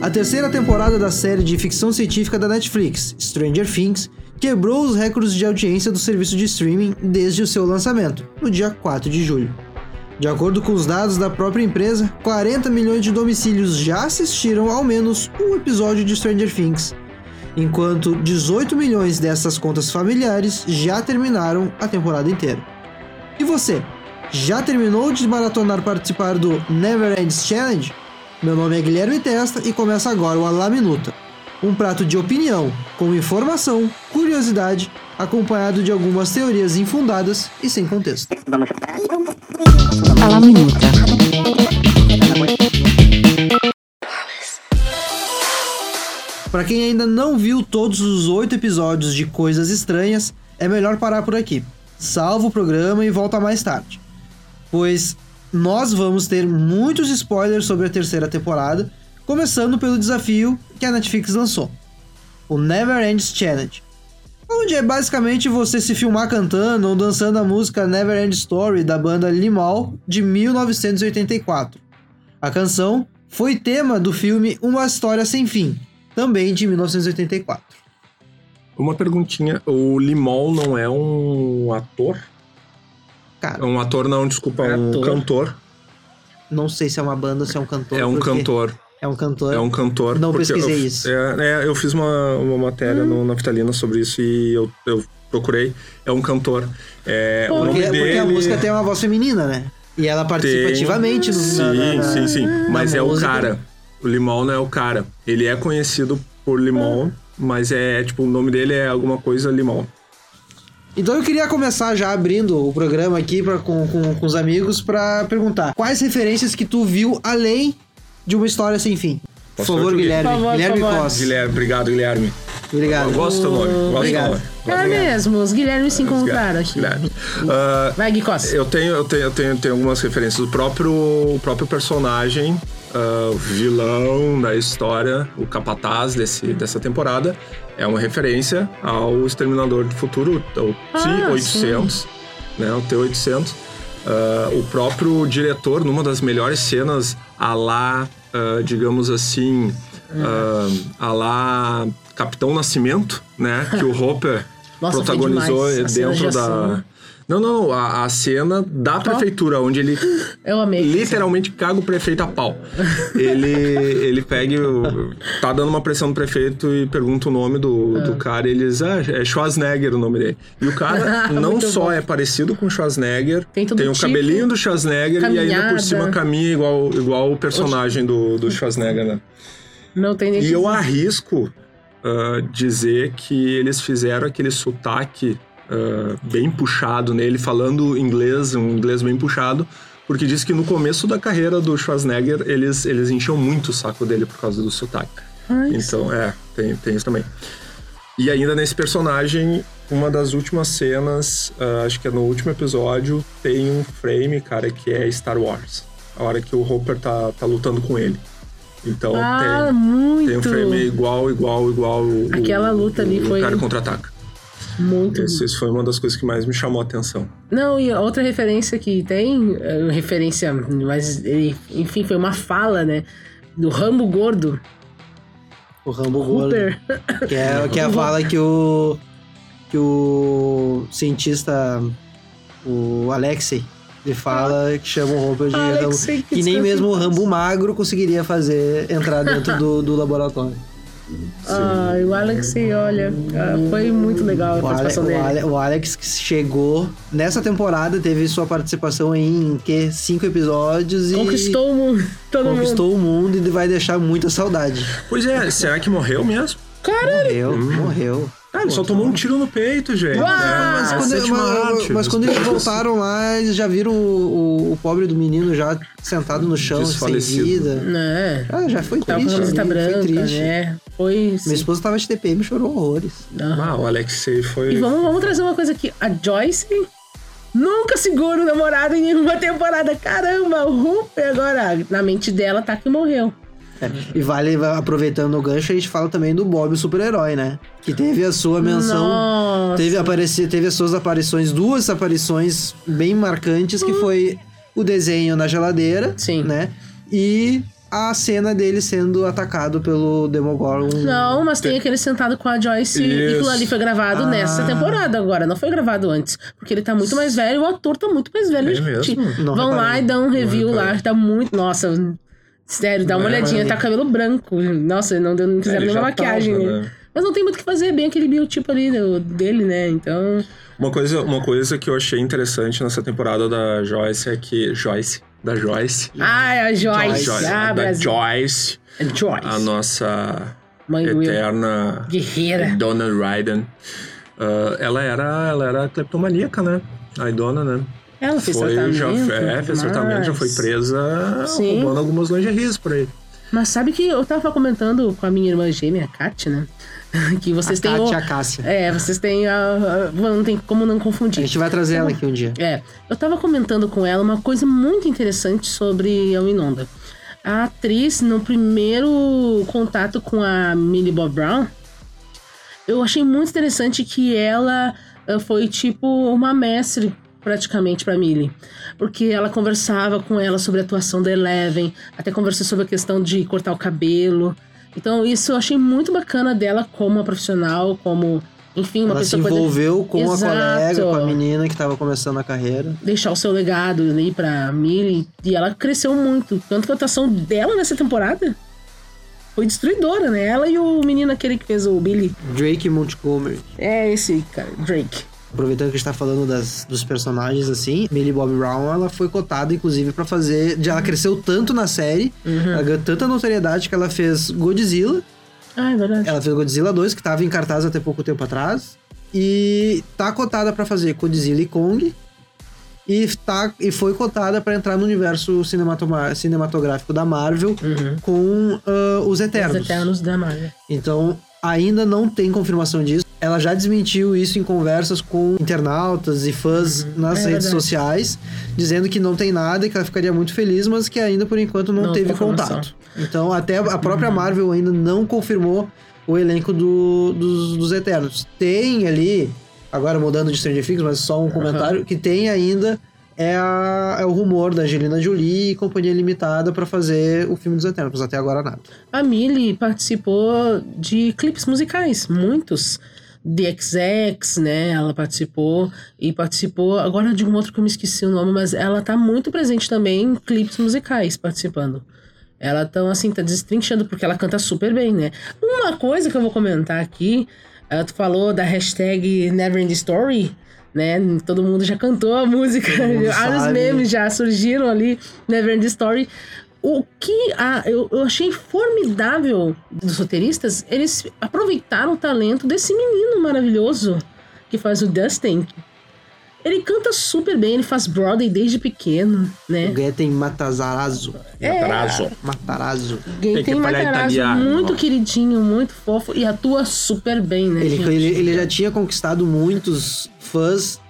A terceira temporada da série de ficção científica da Netflix, Stranger Things, quebrou os recordes de audiência do serviço de streaming desde o seu lançamento, no dia 4 de julho. De acordo com os dados da própria empresa, 40 milhões de domicílios já assistiram ao menos um episódio de Stranger Things, enquanto 18 milhões dessas contas familiares já terminaram a temporada inteira. E você, já terminou de maratonar participar do Never Ends Challenge? Meu nome é Guilherme Testa e começa agora o Alá Minuta. Um prato de opinião, com informação, curiosidade, acompanhado de algumas teorias infundadas e sem contexto. Alá Minuta. Para quem ainda não viu todos os oito episódios de Coisas Estranhas, é melhor parar por aqui. Salva o programa e volta mais tarde. Pois nós vamos ter muitos spoilers sobre a terceira temporada, começando pelo desafio que a Netflix lançou, o Never Ends Challenge, onde é basicamente você se filmar cantando ou dançando a música Never End Story da banda Limal de 1984. A canção foi tema do filme Uma História Sem Fim, também de 1984. Uma perguntinha, o Limol não é um ator? Cara, Um ator não, desculpa, É um ator. cantor. não sei se é uma banda ou se é um cantor. É um porque cantor. É um cantor. É um cantor. Não porque pesquisei eu, isso. É, é, eu fiz uma, uma matéria Hum. no Naftalina sobre isso e eu, eu procurei. É um cantor. É, o nome Porque, dele... porque a música tem uma voz feminina, né? E ela participa Tem- ativamente no Sim, na- na- na- sim, sim. Mas na é o música. cara. O Limão não é o cara. Ele é conhecido por Limão, mas é tipo, o nome dele é alguma coisa Limão. Então eu queria começar já abrindo o programa aqui pra, com, com, com os amigos pra perguntar quais referências que tu viu além de uma história sem fim. Por Posso favor, Guilherme. Por favor, Guilherme por favor. Costa. Guilherme, obrigado, Guilherme. Obrigado. Eu gosto do teu nome. Gosto Obrigado. do nome. É mesmo, os Guilherme se encontraram aqui. Guilherme. Ah, Vai, Gui Costa. Eu tenho, eu tenho, eu tenho, tenho algumas referências. O próprio, o próprio personagem, ah, o vilão da história, o capataz desse, dessa temporada, é uma referência ao Exterminador do Futuro, o Ah, T-800, né, o T-800. Ah, o próprio diretor, numa das melhores cenas, a lá, ah, digamos assim, ah, a lá Capitão Nascimento, né, que o Hopper Nossa, protagonizou dentro da... Não, não, a, a cena da prefeitura, onde ele Eu amei. literalmente caga o prefeito a pau. Ele, ele pega, e o- tá dando uma pressão no prefeito e pergunta o nome do, do cara e ele diz, ah, é Schwarzenegger o nome dele. E o cara não Muito só bom. é parecido com o Schwarzenegger, Tem todo o tipo, cabelinho do Schwarzenegger e ainda caminhada. por cima caminha igual, igual o personagem do, do Schwarzenegger, né? Não tem nem E eu arrisco ah, dizer que eles fizeram aquele sotaque ah, bem puxado nele, falando inglês, um inglês bem puxado, porque diz que no começo da carreira do Schwarzenegger eles, eles enchiam muito o saco dele por causa do sotaque. Ai, Então, é, tem, tem isso também. E ainda nesse personagem, uma das últimas cenas, ah, acho que é no último episódio, tem um frame, cara, que é Star Wars. A hora que o Hopper tá, tá lutando com ele. Então Ah, tem, muito. tem um frame igual, igual, igual. o- Aquela luta ali o foi- cara contra-ataca. Muito. Isso, isso foi uma das coisas que mais me chamou a atenção. Não, e outra referência que tem, é, referência, mas ele, enfim, foi uma fala, né? Do Rambo Gordo. O Rambo Gordo. Que é, que é a fala que o. que o cientista. O Alexei. Ele fala que chama o Hopper de Alexei, Rambo. que Que nem mesmo o. Rambo magro conseguiria fazer entrar dentro do, do laboratório. Ai, o Alexei, olha, ah, foi muito legal a O, Ale, participação o, dele. Ale- o Alex que chegou nessa temporada, teve sua participação em que, cinco episódios e Conquistou o mundo, todo mundo. conquistou o mundo e vai deixar muita saudade. Pois é, será que morreu mesmo? Morreu, morreu. Ah, ele só tomou um tiro no peito, gente. Uau, É, Mas quando, mas- arte mas dos quando eles voltaram lá, eles já viram o, o- o pobre do menino já sentado no chão, sem Desfalecido. vida. Né? Ah, já foi Tava com a triste. ali, foi branca, triste. né? Foi. Minha esposa tava de TPM e chorou horrores. Não. Ah, o Alexei foi. E vamos, vamos trazer uma coisa aqui. A Joyce nunca segura o namorado em nenhuma temporada. Caramba, o Hooper agora, na mente dela, tá que morreu. É, E vale, aproveitando o gancho, a gente fala também do Bob, o super-herói, né? Que teve a sua menção. Nossa. Teve, aparecer, teve as suas aparições, duas aparições bem marcantes, que foi o desenho na geladeira, Sim. né? E a cena dele sendo atacado pelo Demogorgon. Não, mas tem aquele sentado com a Joyce e Isso. aquilo ali foi gravado Ah. nessa temporada agora, não foi gravado antes. Porque ele tá muito mais velho, o ator tá muito mais velho. É gente. mesmo? Não Vão lá reparei. e dão um review lá, tá muito. Nossa, sério, dá uma É, olhadinha, mas- tá com cabelo branco. Nossa, não, deu- não fizeram ele nenhuma maquiagem. tava, né? né? Mas não tem muito o que fazer, é bem aquele biotipo ali do- dele, né? Então. Uma coisa, uma coisa que eu achei interessante nessa temporada da Joyce é que. Joyce? Da Joyce. Ah, é a Joyce. Joyce, Ah, da. Joyce, É Joyce. a nossa Mãe Will. eterna Guerreira. Donna Ryden. Ah, ela era, ela era cleptomaníaca, né? A Idona, né? Ela fez foi, tratamento. já, é, fez tudo tratamento, já foi presa Sim. roubando algumas lingeries por aí. Mas sabe que eu tava comentando com a minha irmã gêmea, a Kat, né? que vocês a têm. Kátia o- e a Cássia. É, vocês têm a, a- Não tem como não A confundir. gente vai trazer ela aqui um dia. É, eu tava comentando com ela uma coisa muito interessante sobre a Winonda. A atriz, no primeiro contato com a Millie Bob Brown, eu achei muito interessante que ela eh, foi tipo uma mestre praticamente pra Millie. Porque ela conversava com ela sobre a atuação da Eleven, até conversou sobre a questão de cortar o cabelo. Então isso eu achei muito bacana dela como uma profissional, como, enfim, uma Ela se pessoa que pode envolveu com a Exato. colega, com a menina que tava começando a carreira. deixar o seu legado ali pra Millie. E ela cresceu muito. Tanto que a atuação dela nessa temporada foi destruidora, né? Ela e o menino aquele que fez o Billy. Drake Montgomery. É esse, cara, Drake. Aproveitando que a gente tá falando das, dos personagens, assim, Millie Bobby Brown, ela foi cotada, inclusive, pra fazer... Ela cresceu tanto na série, Uhum. ela ganhou tanta notoriedade que ela fez Godzilla, Ah, é verdade. ela fez Godzilla 2, que tava em cartaz até pouco tempo atrás, e tá cotada pra fazer Godzilla e Kong, e, tá, e foi cotada pra entrar no universo cinematográfico da Marvel Uhum. com ah, os Eternos. Os Eternos da Marvel. Então, ainda não tem confirmação disso. Ela já desmentiu isso em conversas com internautas e fãs nas É redes verdade. sociais, dizendo que não tem nada e que ela ficaria muito feliz, mas que ainda por enquanto não, Não teve contato. Então, até a própria Marvel ainda não confirmou o elenco do- dos, dos Eternos. Tem ali, agora mudando de Stranger Things, mas só um comentário, que tem ainda é, a- é o rumor da Angelina Jolie e Companhia Limitada pra fazer o filme dos Eternos, até agora nada. A Millie participou de clipes musicais, muitos. The XX, né? Ela participou e participou. Agora de um outro que eu me esqueci o nome, mas ela tá muito presente também em clipes musicais participando. Ela tão assim, tá destrinchando porque ela canta super bem, né? Uma coisa que eu vou comentar aqui, eh, tu falou da hashtag Neverend Story, né? Todo mundo já cantou a música, vários memes já surgiram ali, Neverend Story. O que a- eu, eu achei formidável dos roteiristas, eles aproveitaram o talento desse menino maravilhoso que faz o Dustin. Ele canta super bem, ele faz Broadway desde pequeno, né? O Getten Matarazzo. É. Matarazzo. Matarazzo. Tem, Matarazzo muito queridinho, muito fofo e atua super bem, né? Ele, ele, ele já tinha conquistado muitos fãs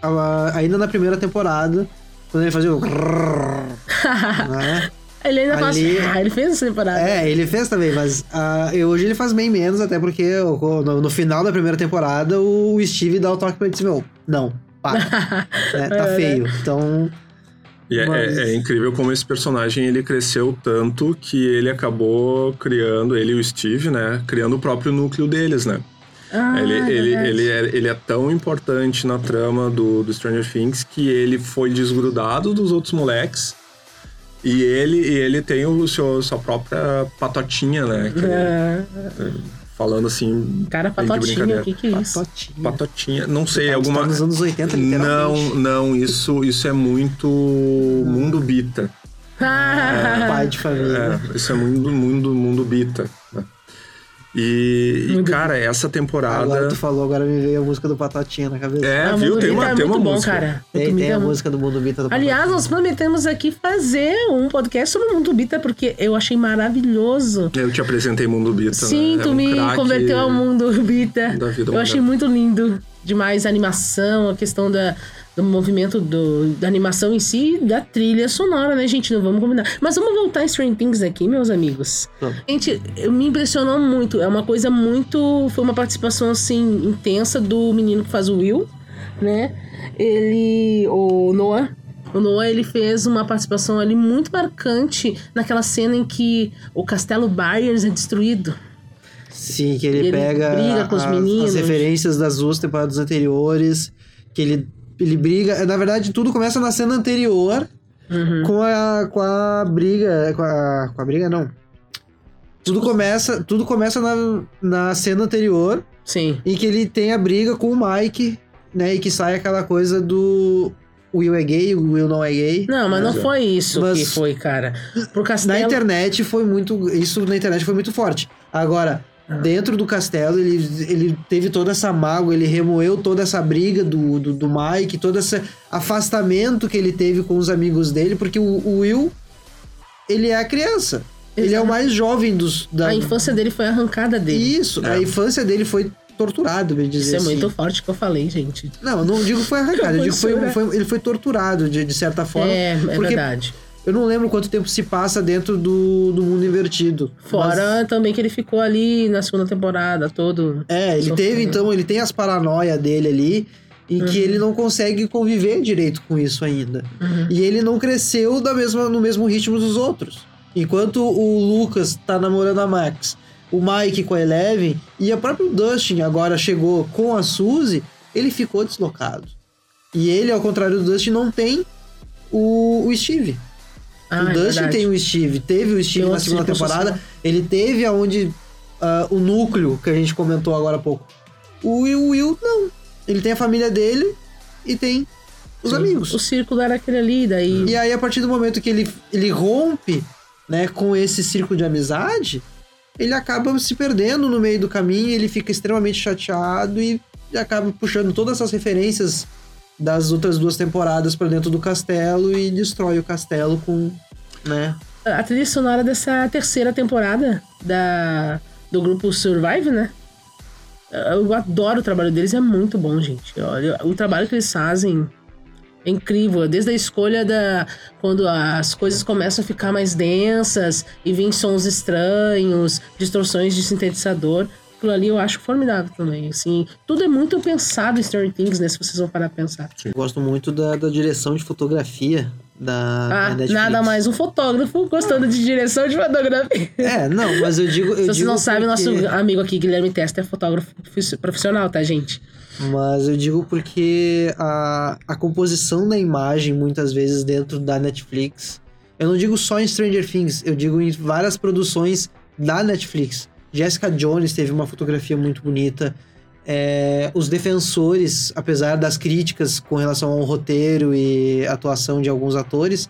ainda na primeira temporada, quando ele fazia o. né? Ele ainda faz. Ali- Ah, ele fez essa temporada. É, ele fez também, mas ah, e hoje ele faz bem menos, até porque no, no final da primeira temporada o Steve dá o toque pra ele e diz: Meu, não, para. É, tá feio. Então. E é, Mas- é- é incrível como esse personagem ele cresceu tanto que ele acabou criando, ele e o Steve, né? Criando o próprio núcleo deles, né? Ah, ele, ele, verdade. ele, é, ele é tão importante na trama do, do Stranger Things que ele foi desgrudado dos outros moleques. E ele, e ele tem o seu, sua própria patotinha, né? Que- É, Falando assim. cara, brincadeira. o que que é isso? Patotinha. Patotinha. Não sei, Tá, alguma. tá nos anos 80, literalmente. Não, não, isso, isso é muito mundo bita. Pai de família. É, isso é mundo, mundo, mundo bita. Né? E, e, cara, essa temporada. Agora tu falou, agora me veio a música do Patotinha na cabeça. É, Ah, viu? Tem uma, é tem uma bom, música. cara. Tem, tem a é música do Mundo Bita do Aliás, nós prometemos aqui fazer um podcast sobre o Mundo Bita, porque eu achei maravilhoso. Eu te apresentei Mundo Bita. Sim, né? tu É um me craque converteu ao Mundo Bita. da vida Eu achei muito lindo. Demais a animação, a questão da, do movimento do, da animação em si, da trilha sonora, né, gente? Não vamos combinar. Mas vamos voltar em Stranger Things aqui, meus amigos. Vamos. Gente, me impressionou muito. É uma coisa muito. Foi uma participação, assim, intensa do menino que faz o Will, né? Ele. O Noah. O Noah, ele fez uma participação ali muito marcante naquela cena em que o castelo Byers é destruído. Sim, que ele, Ele pega briga com os meninos. as referências das duas temporadas anteriores, que ele, ele briga... Na verdade, tudo começa na cena anterior, Uhum. com a, com a briga... Com a, com a briga, não. Tudo começa, tudo começa na, na cena anterior, Sim. em que ele tem a briga com o Mike, né? E que sai aquela coisa do... O Will é gay, o Will não é gay. Não, mas não é. foi isso Mas- que foi, cara. Na castelo. internet foi muito. Isso na internet foi muito forte. Agora, dentro do castelo, ele, ele teve toda essa mágoa, ele remoeu toda essa briga do, do, do Mike, todo esse afastamento que ele teve com os amigos dele, porque o, o Will, ele é a criança. Ele é o mais jovem dos. Da... A infância dele foi arrancada dele. Isso, a É. infância dele foi torturado, bem dizer Isso é assim. muito forte que eu falei, gente. Não, eu não digo que foi arrancado, eu digo que foi, foi- ele foi torturado de, de certa forma. é, é porque verdade. Eu não lembro quanto tempo se passa dentro do, do mundo invertido. Fora também que ele ficou ali na segunda temporada, todo. É, ele Sofrendo. teve, então, ele tem as paranoias dele ali, em que Uhum. ele não consegue conviver direito com isso ainda. Uhum. E ele não cresceu da mesma, no mesmo ritmo dos outros. Enquanto o Lucas tá namorando a Max, o Mike com a Eleven, e o próprio Dustin agora chegou com a Suzy, ele ficou deslocado. E ele, ao contrário do Dustin, não tem o, o Steve. Ah, o é Dustin verdade. tem o Steve, teve o Steve Tem na segunda temporada, ele teve aonde ah, o núcleo que a gente comentou agora há pouco. O Will, o Will não. Ele tem a família dele e tem os Sim. amigos. O círculo era aquele ali, daí. E aí, a partir do momento que ele, ele rompe né, com esse círculo de amizade, ele acaba se perdendo no meio do caminho, ele fica extremamente chateado e, e acaba puxando todas essas referências das outras duas temporadas pra dentro do castelo e destrói o castelo com, né? A trilha sonora dessa terceira temporada da, do grupo Survive, né? Eu adoro o trabalho deles, é muito bom, gente. Olha, o trabalho que eles fazem é incrível. Desde a escolha da. Quando as coisas começam a ficar mais densas e vêm sons estranhos, distorções de sintetizador. Aquilo ali eu acho formidável também. Assim, tudo é muito pensado em Stranger Things, né? Se vocês vão parar a pensar. Eu gosto muito da, da direção de fotografia da, da Ah, Netflix. nada mais um fotógrafo gostando de direção de fotografia. É, não, mas eu digo. Eu Se vocês digo não sabem, porque- nosso amigo aqui, Guilherme Testa, é fotógrafo profi- profissional, tá, gente? Mas eu digo porque a, a composição da imagem, muitas vezes, dentro da Netflix. Eu não digo só em Stranger Things, eu digo em várias produções da Netflix. Jessica Jones teve uma fotografia muito bonita. É, os defensores, apesar das críticas com relação ao roteiro e atuação de alguns atores,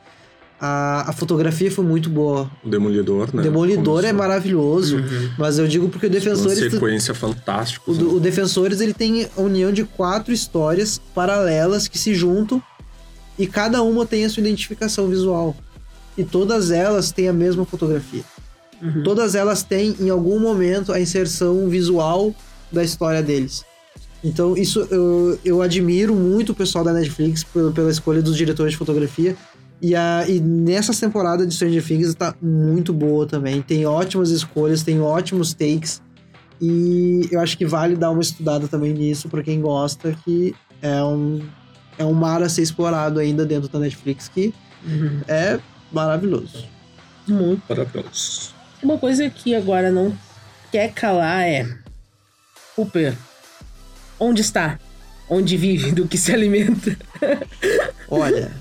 a, a fotografia foi muito boa. O Demolidor, né? Demolidor é Começou maravilhoso, mas eu digo porque o uma Defensores. sequência fantástica. O, do- o Defensores ele tem a união de quatro histórias paralelas que se juntam e cada uma tem a sua identificação visual. E todas elas têm a mesma fotografia. Uhum. Todas elas têm, em algum momento, a inserção visual da história deles. Então, isso eu, eu admiro muito o pessoal da Netflix pela, pela escolha dos diretores de fotografia. E, a, e nessa temporada de Stranger Things tá muito boa também. Tem ótimas escolhas, tem ótimos takes. E eu acho que vale dar uma estudada também nisso pra quem gosta, que é um, é um mar a ser explorado ainda dentro da Netflix, que Uhum. é maravilhoso. Muito. Maravilhoso. Uma coisa que agora não quer calar é. Cooper. Onde está? Onde vive? Do que se alimenta? Olha,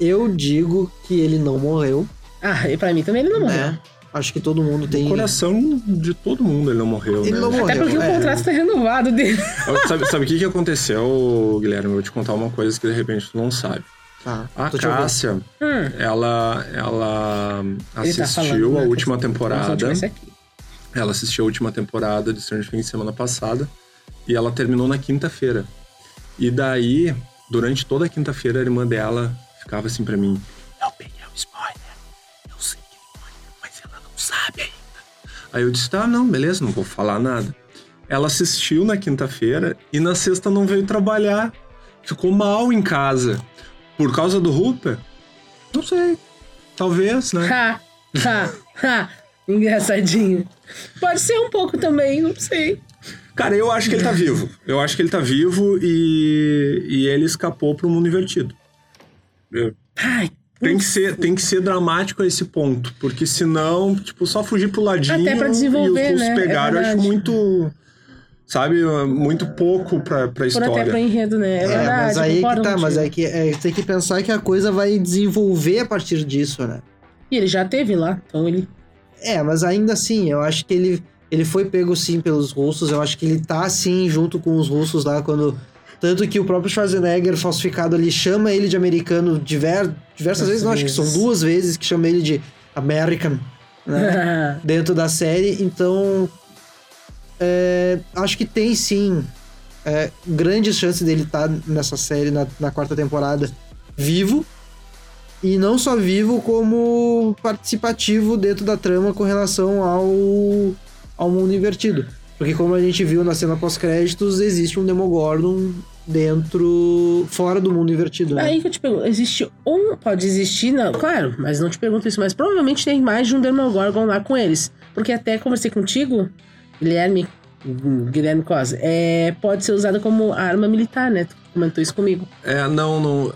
eu digo que ele não morreu, Ah, e pra mim também ele não morreu. né? Acho que todo mundo tem. O coração de todo mundo, ele não morreu, Ele né? não morreu. Até porque o é. contrato tá renovado dele. Sabe, sabe o que, que aconteceu, Guilherme? Eu vou te contar uma coisa que de repente tu não sabe. Tá, A. Cássia, Hum, ela, ela tá assistiu falando, a né, última temporada. Ela assistiu a última temporada de Stranger Things semana passada e ela terminou na quinta-feira. E daí, durante toda a quinta-feira, a irmã dela ficava assim pra mim: Eu peguei o spoiler, eu sei que ele morreu, mas ela não sabe ainda. Aí eu disse: Tá, não, beleza, não vou falar nada. Ela assistiu na quinta-feira e na sexta não veio trabalhar. Ficou mal em casa. Por causa do Rupert? Não sei. Talvez, né? Ha, ha, ha. Engraçadinho. Pode ser um pouco também, não sei. Cara, eu acho que ele tá vivo. Eu acho que ele tá vivo e, e ele escapou pro mundo invertido. Ai, Tem que, ser, tem que ser dramático a esse ponto, porque senão, tipo, só fugir pro ladinho Até pra desenvolver, e os né? É pegaram, eu acho muito, sabe, muito pouco pra, pra por história. até pra enredo, né? É, É, verdade. mas aí que tá, mas aí que é, tem que pensar que a coisa vai desenvolver a partir disso, né? E ele já teve lá, então ele. É, mas ainda assim, eu acho que ele, ele foi pego sim pelos russos, eu acho que ele tá sim junto com os russos lá quando. Tanto que o próprio Schwarzenegger falsificado ali chama ele de americano diver, diversas vezes, não, acho que são duas vezes que chama ele de American, né? dentro da série, então é, acho que tem sim é, grandes chances dele estar nessa série na, na quarta temporada vivo e não só vivo como participativo dentro da trama com relação ao, ao mundo invertido. Porque como a gente viu na cena pós-créditos, existe um Demogorgon dentro, fora do mundo invertido. Né? Aí que eu te pergunto, existe um. Pode existir, não, claro, mas não te pergunto isso, mas provavelmente tem mais de um Demogorgon lá com eles. Porque até conversei contigo, Guilherme, Guilherme Cosa, é, pode ser usada como arma militar, né? Tu comentou isso comigo. É, não, não.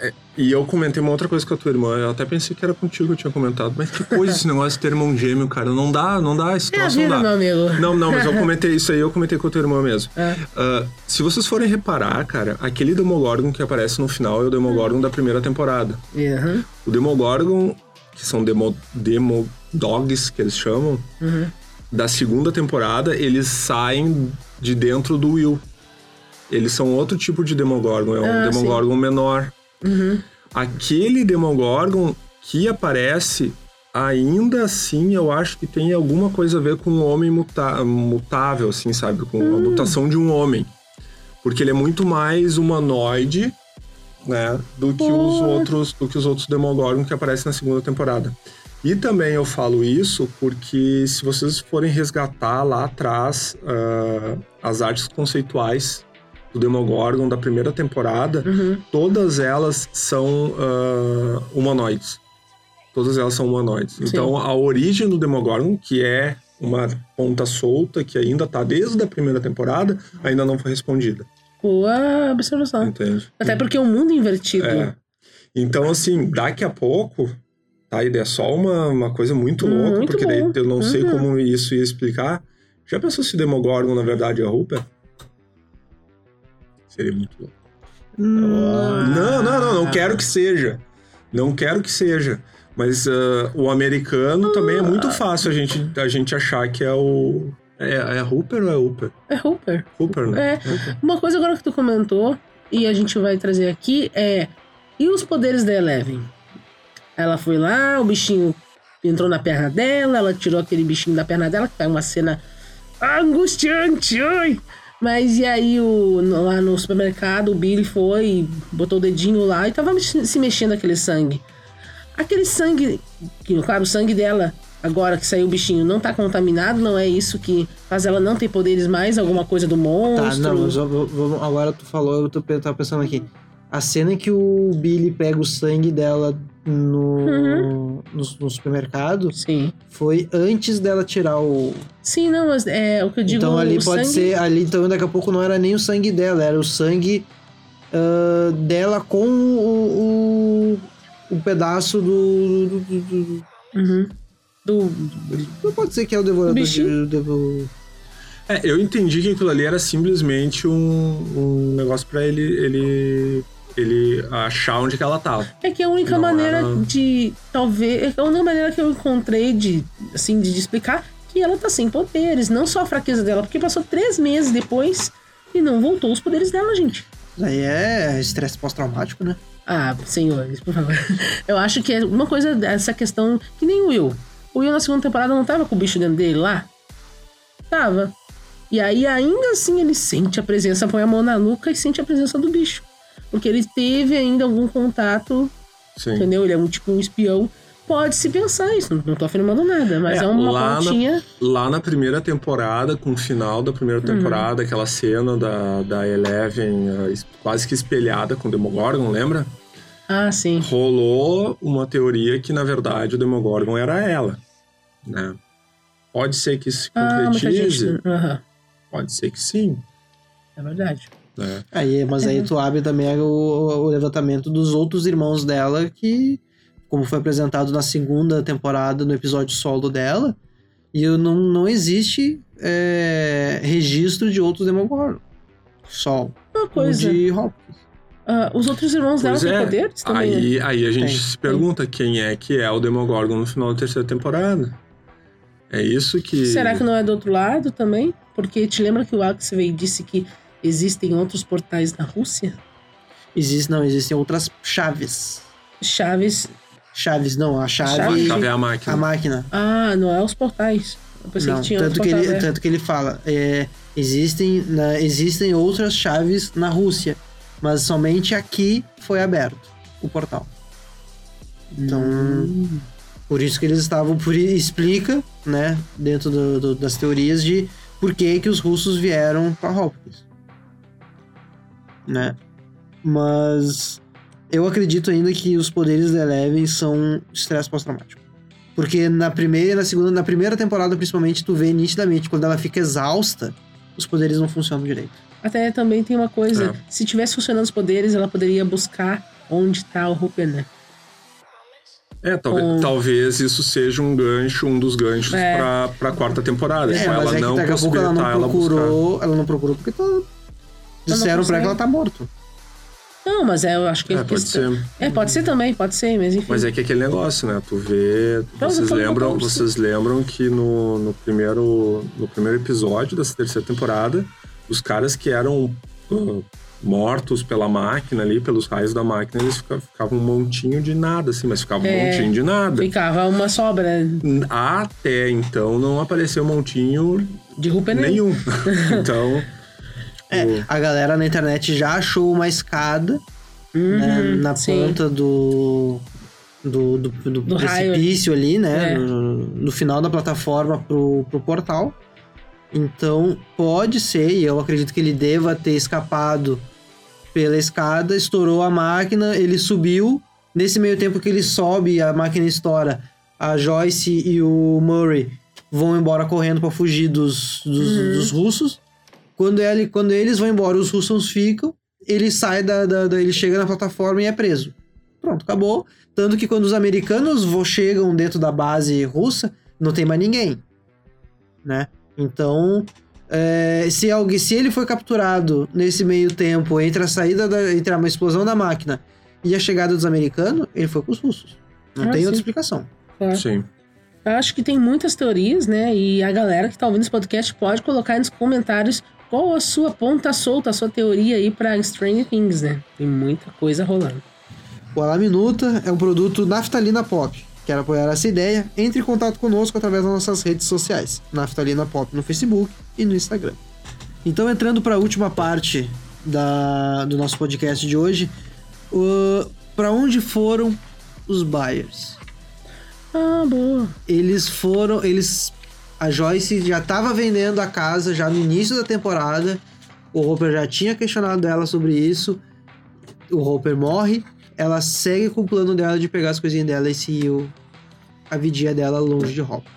é, e eu comentei uma outra coisa com a tua irmã. Eu até pensei que era contigo que eu tinha comentado. Mas que coisa esse negócio de ter irmão gêmeo, cara. Não dá, não dá. A É vida, não meu dá. amigo. Não, não, mas eu comentei isso aí, eu comentei com a tua irmã mesmo. É. Ah, se vocês forem reparar, cara, aquele Demogorgon que aparece no final é o Demogorgon da primeira temporada. Uhum. O Demogorgon, que são demo, Demodogs, que eles chamam, Uhum. Da segunda temporada, eles saem de dentro do Will. Eles são outro tipo de Demogorgon, é um Ah, sim. Demogorgon menor. Uhum. Aquele Demogorgon que aparece, ainda assim, eu acho que tem alguma coisa a ver com um homem muta- mutável, assim, sabe? Com a mutação de um homem. Porque ele é muito mais humanoide, né? Do que os outros, do que os outros Demogorgon que aparecem na segunda temporada. E também eu falo isso porque se vocês forem resgatar lá atrás ah, as artes conceituais do Demogorgon da primeira temporada, Uhum. todas elas são ah, humanoides. Todas elas são humanoides. Então, a origem do Demogorgon, que é uma ponta solta, que ainda tá desde a primeira temporada, ainda não foi respondida. Boa observação. Entende? Até porque o mundo invertido. É. Então, assim, daqui a pouco, tá? E é só uma, uma coisa muito louca, Muito porque daí eu não sei Uhum. como isso ia explicar. Já pensou se Demogorgon, na verdade, é Hooper? Seria muito louco. Não. Não, não, não, não quero que seja. Não quero que seja. Mas ah, o americano também é muito fácil a gente, a gente achar que é o. É, é Hooper ou é Hooper? É Hooper. Hooper, né? É. Uma coisa agora que tu comentou, e a gente vai trazer aqui, é. E os poderes da Eleven? Ela foi lá, o bichinho entrou na perna dela, ela tirou aquele bichinho da perna dela, que tá uma cena angustiante, ai! Mas e aí, o, lá no supermercado, o Billy foi, botou o dedinho lá e tava se mexendo aquele sangue. Aquele sangue, que, claro, o sangue dela, agora que saiu o bichinho, não tá contaminado, não é isso que faz ela não ter poderes mais, alguma coisa do Tá, monstro. não, mas vamos- vamos- agora tu falou, eu tô, eu tava pensando aqui. A cena que o Billy pega o sangue dela no, Uhum. no, no supermercado Sim. foi antes dela tirar o. Sim, não, mas é o que eu digo. então ali o pode sangue- ser. Ali então daqui a pouco não era nem o sangue dela, era o sangue ah, dela com o, o, o pedaço do. do, do- do- Uhum. Do. não pode ser que é o devorador de. Do- É, eu entendi que aquilo ali era simplesmente um, um negócio pra ele, ele, ele achar onde que ela tava. É que a única Não maneira era- de. Talvez. É a única maneira que eu encontrei de. Assim, de, de explicar que ela tá sem poderes. Não só a fraqueza dela, porque passou três meses depois e não voltou os poderes dela, gente. Aí é estresse pós-traumático, né? Ah, senhores, por favor. Eu acho que é uma coisa dessa questão que nem o Will. O Will na segunda temporada não tava com o bicho dentro dele lá? Tava. E aí, ainda assim, ele sente a presença, põe a mão na nuca e sente a presença do bicho. Porque ele teve ainda algum contato, Sim. entendeu? Ele é um tipo um espião. Pode-se pensar isso, não, tô afirmando nada, mas é, É, uma lá na- pontinha. Lá na primeira temporada, com o final da primeira temporada, aquela cena da, da Eleven ah, es- quase que espelhada com o Demogorgon, lembra? Ah, sim. Rolou uma teoria que, na verdade, o Demogorgon era ela, né? Pode ser que isso se Ah, concretize? gente. Aham, Pode ser que sim. é verdade. Né? Aí, mas aí tu abre também o, o levantamento dos outros irmãos dela que, como foi apresentado na segunda temporada, no episódio solo dela, e não, não existe é, registro de outros Demogorgon. Só Uma o coisa. de Hopkins. ah, os outros irmãos dela Pois têm é. poderes também. Aí, aí a gente Tem, se pergunta quem é que é o Demogorgon no final da terceira temporada. É isso que. Será que não é do outro lado também? Porque te lembra que o Axway disse que existem outros portais na Rússia? Existe, não, existem outras chaves. Chaves. Chaves, não, a chave. Chave? Chave é a máquina. A máquina. Ah, não é os portais. Eu pensei Não, que tinha tanto, outros que ele, é. tanto que ele fala, é, existem, na- existem outras chaves na Rússia, mas somente aqui foi aberto o portal. Então, Hum. por isso que eles estavam, por explica, né, dentro do- do- das teorias de por que que os russos vieram para Hopkins, né? Mas eu acredito ainda que os poderes da Eleven são estresse pós-traumático. Porque na primeira e na segunda, na primeira temporada principalmente, tu vê nitidamente quando ela fica exausta, os poderes não funcionam direito. Até também tem uma coisa. É. Se tivesse funcionando os poderes, ela poderia buscar onde tá o Hooper, né? É, talvez, Um- talvez isso seja um gancho, um dos ganchos É. pra, pra quarta temporada. É, tipo, mas ela é que não daqui a pouco ela não ela procurou, ela não procurou porque tá, disseram pra ela que ela tá morto. Não, mas é, eu acho que É, pode questão- ser. É, pode ser também, pode ser, mas enfim. Mas é que aquele negócio, né? Tu vê. Não, Vocês lembram, vocês lembram que no, no, primeiro, no primeiro episódio dessa terceira temporada, os caras que eram ah, mortos pela máquina ali, pelos raios da máquina, eles fica- ficavam um montinho de nada, assim, mas ficava um É. montinho de nada. Ficava uma sobra Até então não apareceu montinho de né? nenhum. então. É, tipo, a galera na internet já achou uma escada né, Uhum, na sim. ponta do, do, do, do Do raio. precipício ali, né? É. No, no final da plataforma pro, pro portal. Então, pode ser, e eu acredito que ele deva ter escapado pela escada, estourou a máquina, ele subiu. Nesse meio tempo que ele sobe a máquina estoura, a Joyce e o Murray vão embora correndo para fugir dos, dos, Uhum. dos russos. Quando, ele, quando eles vão embora, os russos ficam. Ele sai da, da- da- Ele chega na plataforma e é preso. Pronto, acabou. Tanto que quando os americanos chegam dentro da base russa, não tem mais ninguém. Né? Então, é, se, alguém, se ele foi capturado nesse meio tempo entre a saída da, entre a explosão da máquina e a chegada dos americanos, ele foi com os russos. Não Ah, tem outra sim. explicação. É. sim. Eu acho que tem muitas teorias, né? E a galera que tá ouvindo esse podcast pode colocar aí nos comentários qual a sua ponta solta, a sua teoria aí pra Stranger Things, né? Tem muita coisa rolando. O Alá Minuta é um produto Naftalina Pop. Quer apoiar essa ideia? Entre em contato conosco através das nossas redes sociais, Naftalina Pop no Facebook e no Instagram. Então, entrando para a última parte da, do nosso podcast de hoje, para onde foram os buyers? Ah, boa. Eles foram, eles, a Joyce já estava vendendo a casa já no início da temporada. O Hopper já tinha questionado ela sobre isso. O Hopper morre. Ela segue com o plano dela de pegar as coisinhas dela e seguir a vidinha dela longe de Hopper.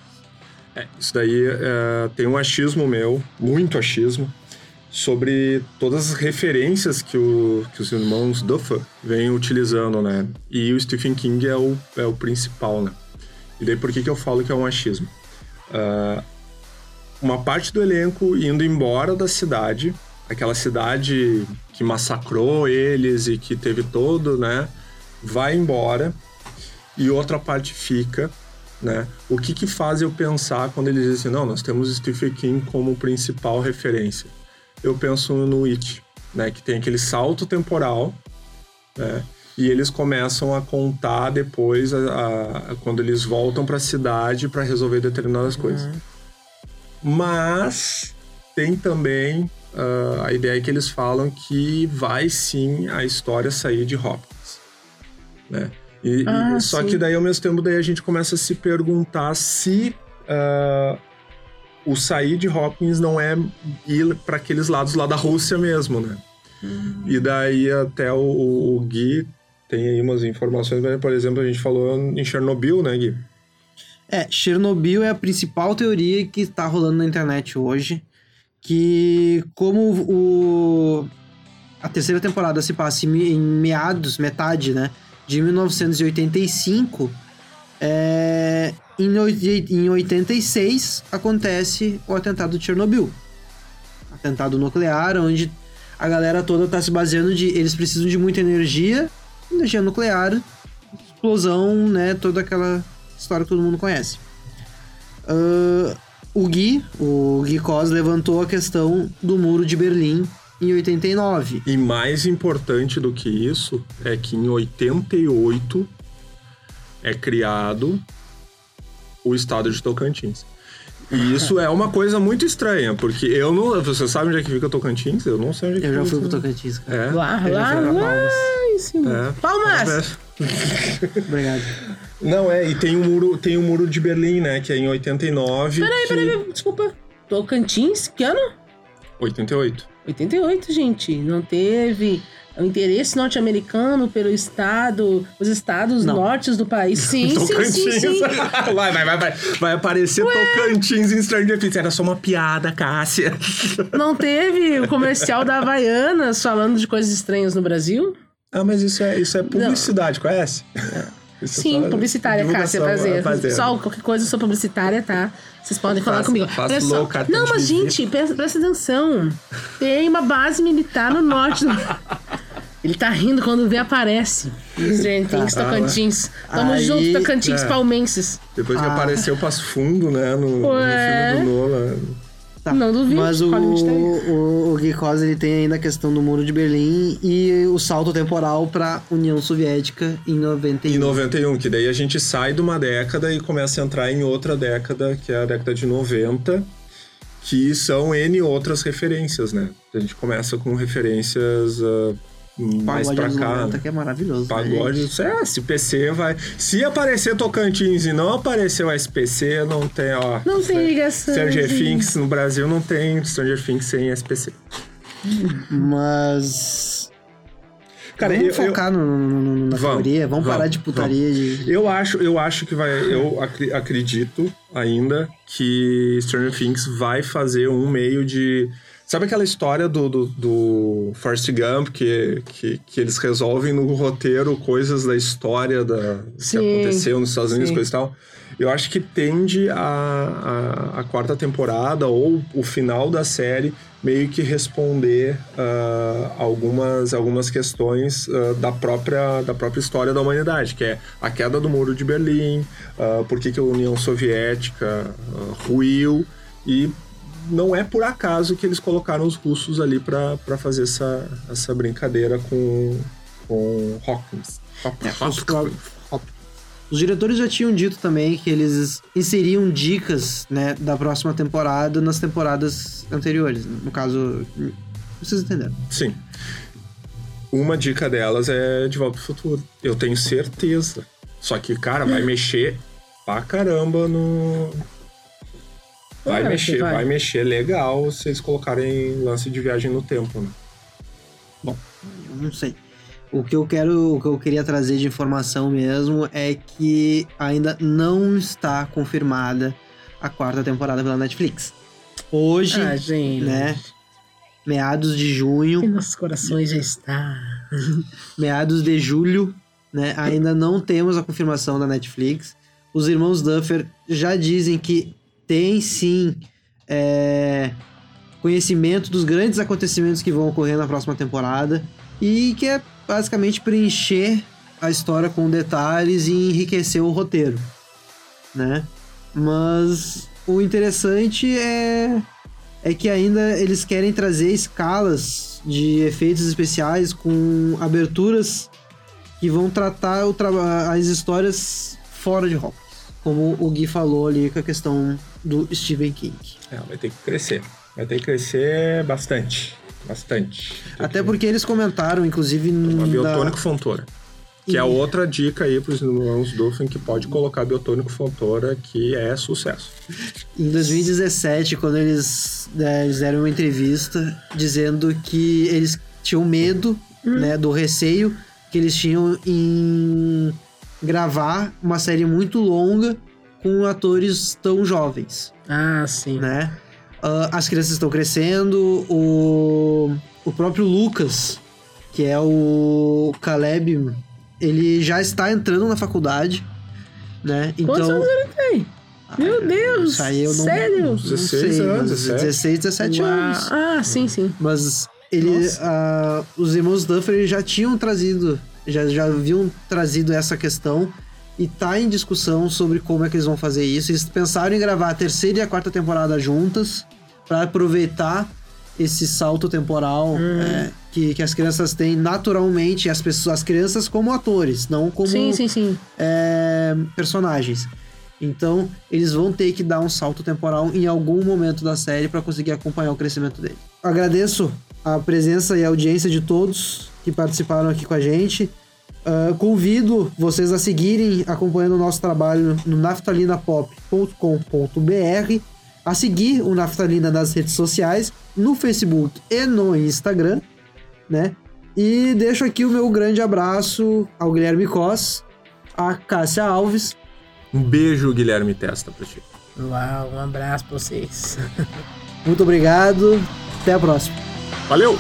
É, isso daí é, tem um achismo meu, muito achismo, sobre todas as referências que, o- que os irmãos Duffer vêm utilizando, né? E o Stephen King é o, é o principal, né? E daí por que, que eu falo que é um achismo? Ah, uma parte do elenco indo embora da cidade, aquela cidade que massacrou eles e que teve todo, né? Vai embora e outra parte fica né? O que que faz eu pensar quando eles dizem assim, não, nós temos Stephen King como principal referência? Eu penso no It, né? Que tem aquele salto temporal, né? E eles começam a contar depois, a, a- quando eles voltam para a cidade para resolver determinadas coisas. Mas tem também ah, a ideia que eles falam que vai sim a história sair de Hopkins, né? E, e- Ah, só sim. que daí ao mesmo tempo daí a gente começa a se perguntar se ah, o sair de Hopkins não é ir para aqueles lados lá da Rússia mesmo, né? E daí até o- o Gui tem aí umas informações, por exemplo, a gente falou em Chernobyl, né, Gui? É, Chernobyl é a principal teoria que está rolando na internet hoje. Que como o, a terceira temporada se passa em, meados, metade, né? De 1985. É, em, oit- em 86 acontece o atentado de Chernobyl. Atentado nuclear, onde a galera toda tá se baseando de eles precisam de muita energia, energia nuclear, explosão, né? Toda aquela história que todo mundo conhece. Ah, o Gui, o Gui Cos levantou a questão do muro de Berlim em 89. E mais importante do que isso é que em 88 é criado o estado de Tocantins. E isso é uma coisa muito estranha, porque eu não. Você sabe onde é que fica Tocantins? Eu não sei onde é que Eu já fui pro Tocantins, cara. É. Lá, lá, lá Palmas. É. Palmas! Obrigado. Não, é, e tem o muro, tem o muro de Berlim, né? Que é em 89. Peraí, que- peraí, desculpa. Tocantins, que ano? 88. 88, gente. Não teve o interesse norte-americano pelo estado, os estados Não. nortes do país. Sim, sim, Tocantins. sim, sim. Vai, vai, vai, vai. Vai aparecer Tocantins em Stranger Things. Era só uma piada, Cássia. Não teve o comercial da Havaianas falando de coisas estranhas no Brasil? Ah, mas isso é, isso é publicidade, conhece? Isso é Sim, só publicitária, Cássia, prazer. prazer. Pessoal, qualquer coisa eu sou publicitária, tá? Vocês podem falar Faço- comigo. faço Olha só. Não, mas gente, presta, presta atenção. Tem uma base militar no norte do... Ele tá rindo quando vê aparece. Stranger Things, Tá. Tocantins. Tamo Aí- junto, Tocantins é. palmenses. Depois que Ah. apareceu Passo Fundo, né? No, no filme do Nolan. Tá. Não duvido, Mas o, o, o Gui Cos, ele tem ainda a questão do muro de Berlim e o salto temporal pra União Soviética em 91. Em 91, que daí a gente sai de uma década e começa a entrar em outra década, que é a década de 90, que são N outras referências, né? A gente começa com referências ah, mais Pagode pra anos cá. 90, que é maravilhoso. né, Pagode, gente? é, se PC vai. Se aparecer Tocantins e não aparecer o SPC, não tem, ó. Não tem ligação. Stranger. Things no Brasil não tem Stranger Things sem SPC. Mas. Cara, vamos eu, eu, focar no, no- no- na Vamos, teoria, vamos, parar vamos, de putaria de. eu acho, eu acho que vai. Eu acredito ainda que Stranger Things vai fazer um meio de. Sabe aquela história do, do, do Forrest Gump que, que, que eles resolvem no roteiro coisas da história da, que aconteceu nos Estados Unidos, sim. coisa e tal? Eu acho que tende a, a, a quarta temporada ou o final da série meio que responder ah, algumas, algumas questões ah, da, própria, da própria história da humanidade, que é a queda do Muro de Berlim, ah, por que, que a União Soviética ruiu e não é por acaso que eles colocaram os russos ali para fazer essa, essa brincadeira com, com Hawkins. Hawkins. Os diretores já tinham dito também que eles inseriam dicas, né, da próxima temporada nas temporadas anteriores. No caso, vocês entenderam. Sim. Uma dica delas é De Volta pro Futuro. Eu tenho certeza. Só que, cara, vai mexer pra caramba no. Vai que mexer, vai. vai. mexer legal se eles colocarem lance de viagem no tempo, né? Eu não sei. O que eu quero, o que eu queria trazer de informação mesmo é que ainda não está confirmada a quarta temporada pela Netflix. Hoje, Ah, gente. né, meados de junho, Em nossos corações já está. meados de julho, né? Ainda não temos a confirmação da Netflix. Os irmãos Duffer já dizem que tem sim é, conhecimento dos grandes acontecimentos que vão ocorrer na próxima temporada e que é basicamente preencher a história com detalhes e enriquecer o roteiro, né? Mas o interessante é é que ainda eles querem trazer escalas de efeitos especiais com aberturas que vão tratar as histórias fora de Hawkins. Como o Gui falou ali com a questão do Stephen King. É, vai ter que crescer. Vai ter que crescer bastante. Bastante. Tem Até que- porque eles comentaram, inclusive, na- biotônico fontora. Que é E- outra dica aí pros irmãos Duffin que pode colocar biotônico fontora, que é sucesso. Em 2017, quando eles, né, eles deram uma entrevista dizendo que eles tinham medo, né, do receio que eles tinham em gravar uma série muito longa com atores tão jovens, Ah, sim. né? Ah, as crianças estão crescendo, o, o próprio Lucas, que é o Caleb. Ele já está entrando na faculdade, né? Quantos Então, anos ele tem? Meu Deus! isso aí eu não, Sério? não 16 sei, anos, mas 17. 16, 17 Uau. anos. Ah, sim, sim. Mas ele, ah, os irmãos Duffer já tinham trazido, já, já haviam trazido essa questão e tá em discussão sobre como é que eles vão fazer isso. Eles pensaram em gravar a terceira e a quarta temporada juntas para aproveitar esse salto temporal Hum. é, que, que as crianças têm naturalmente, as pessoas, as crianças como atores, não como Sim, sim, sim. é, personagens. Então, eles vão ter que dar um salto temporal em algum momento da série para conseguir acompanhar o crescimento dele. Agradeço a presença e a audiência de todos que participaram aqui com a gente. Ah, convido vocês a seguirem acompanhando o nosso trabalho no naftalinapop.com.br, a seguir o Naftalina nas redes sociais, no Facebook e no Instagram, né? E deixo aqui o meu grande abraço ao Guilherme Cos, a Cássia Alves Um beijo, Guilherme Testa, pra ti. Uau, um abraço pra vocês. Muito obrigado. Até a próxima. Valeu!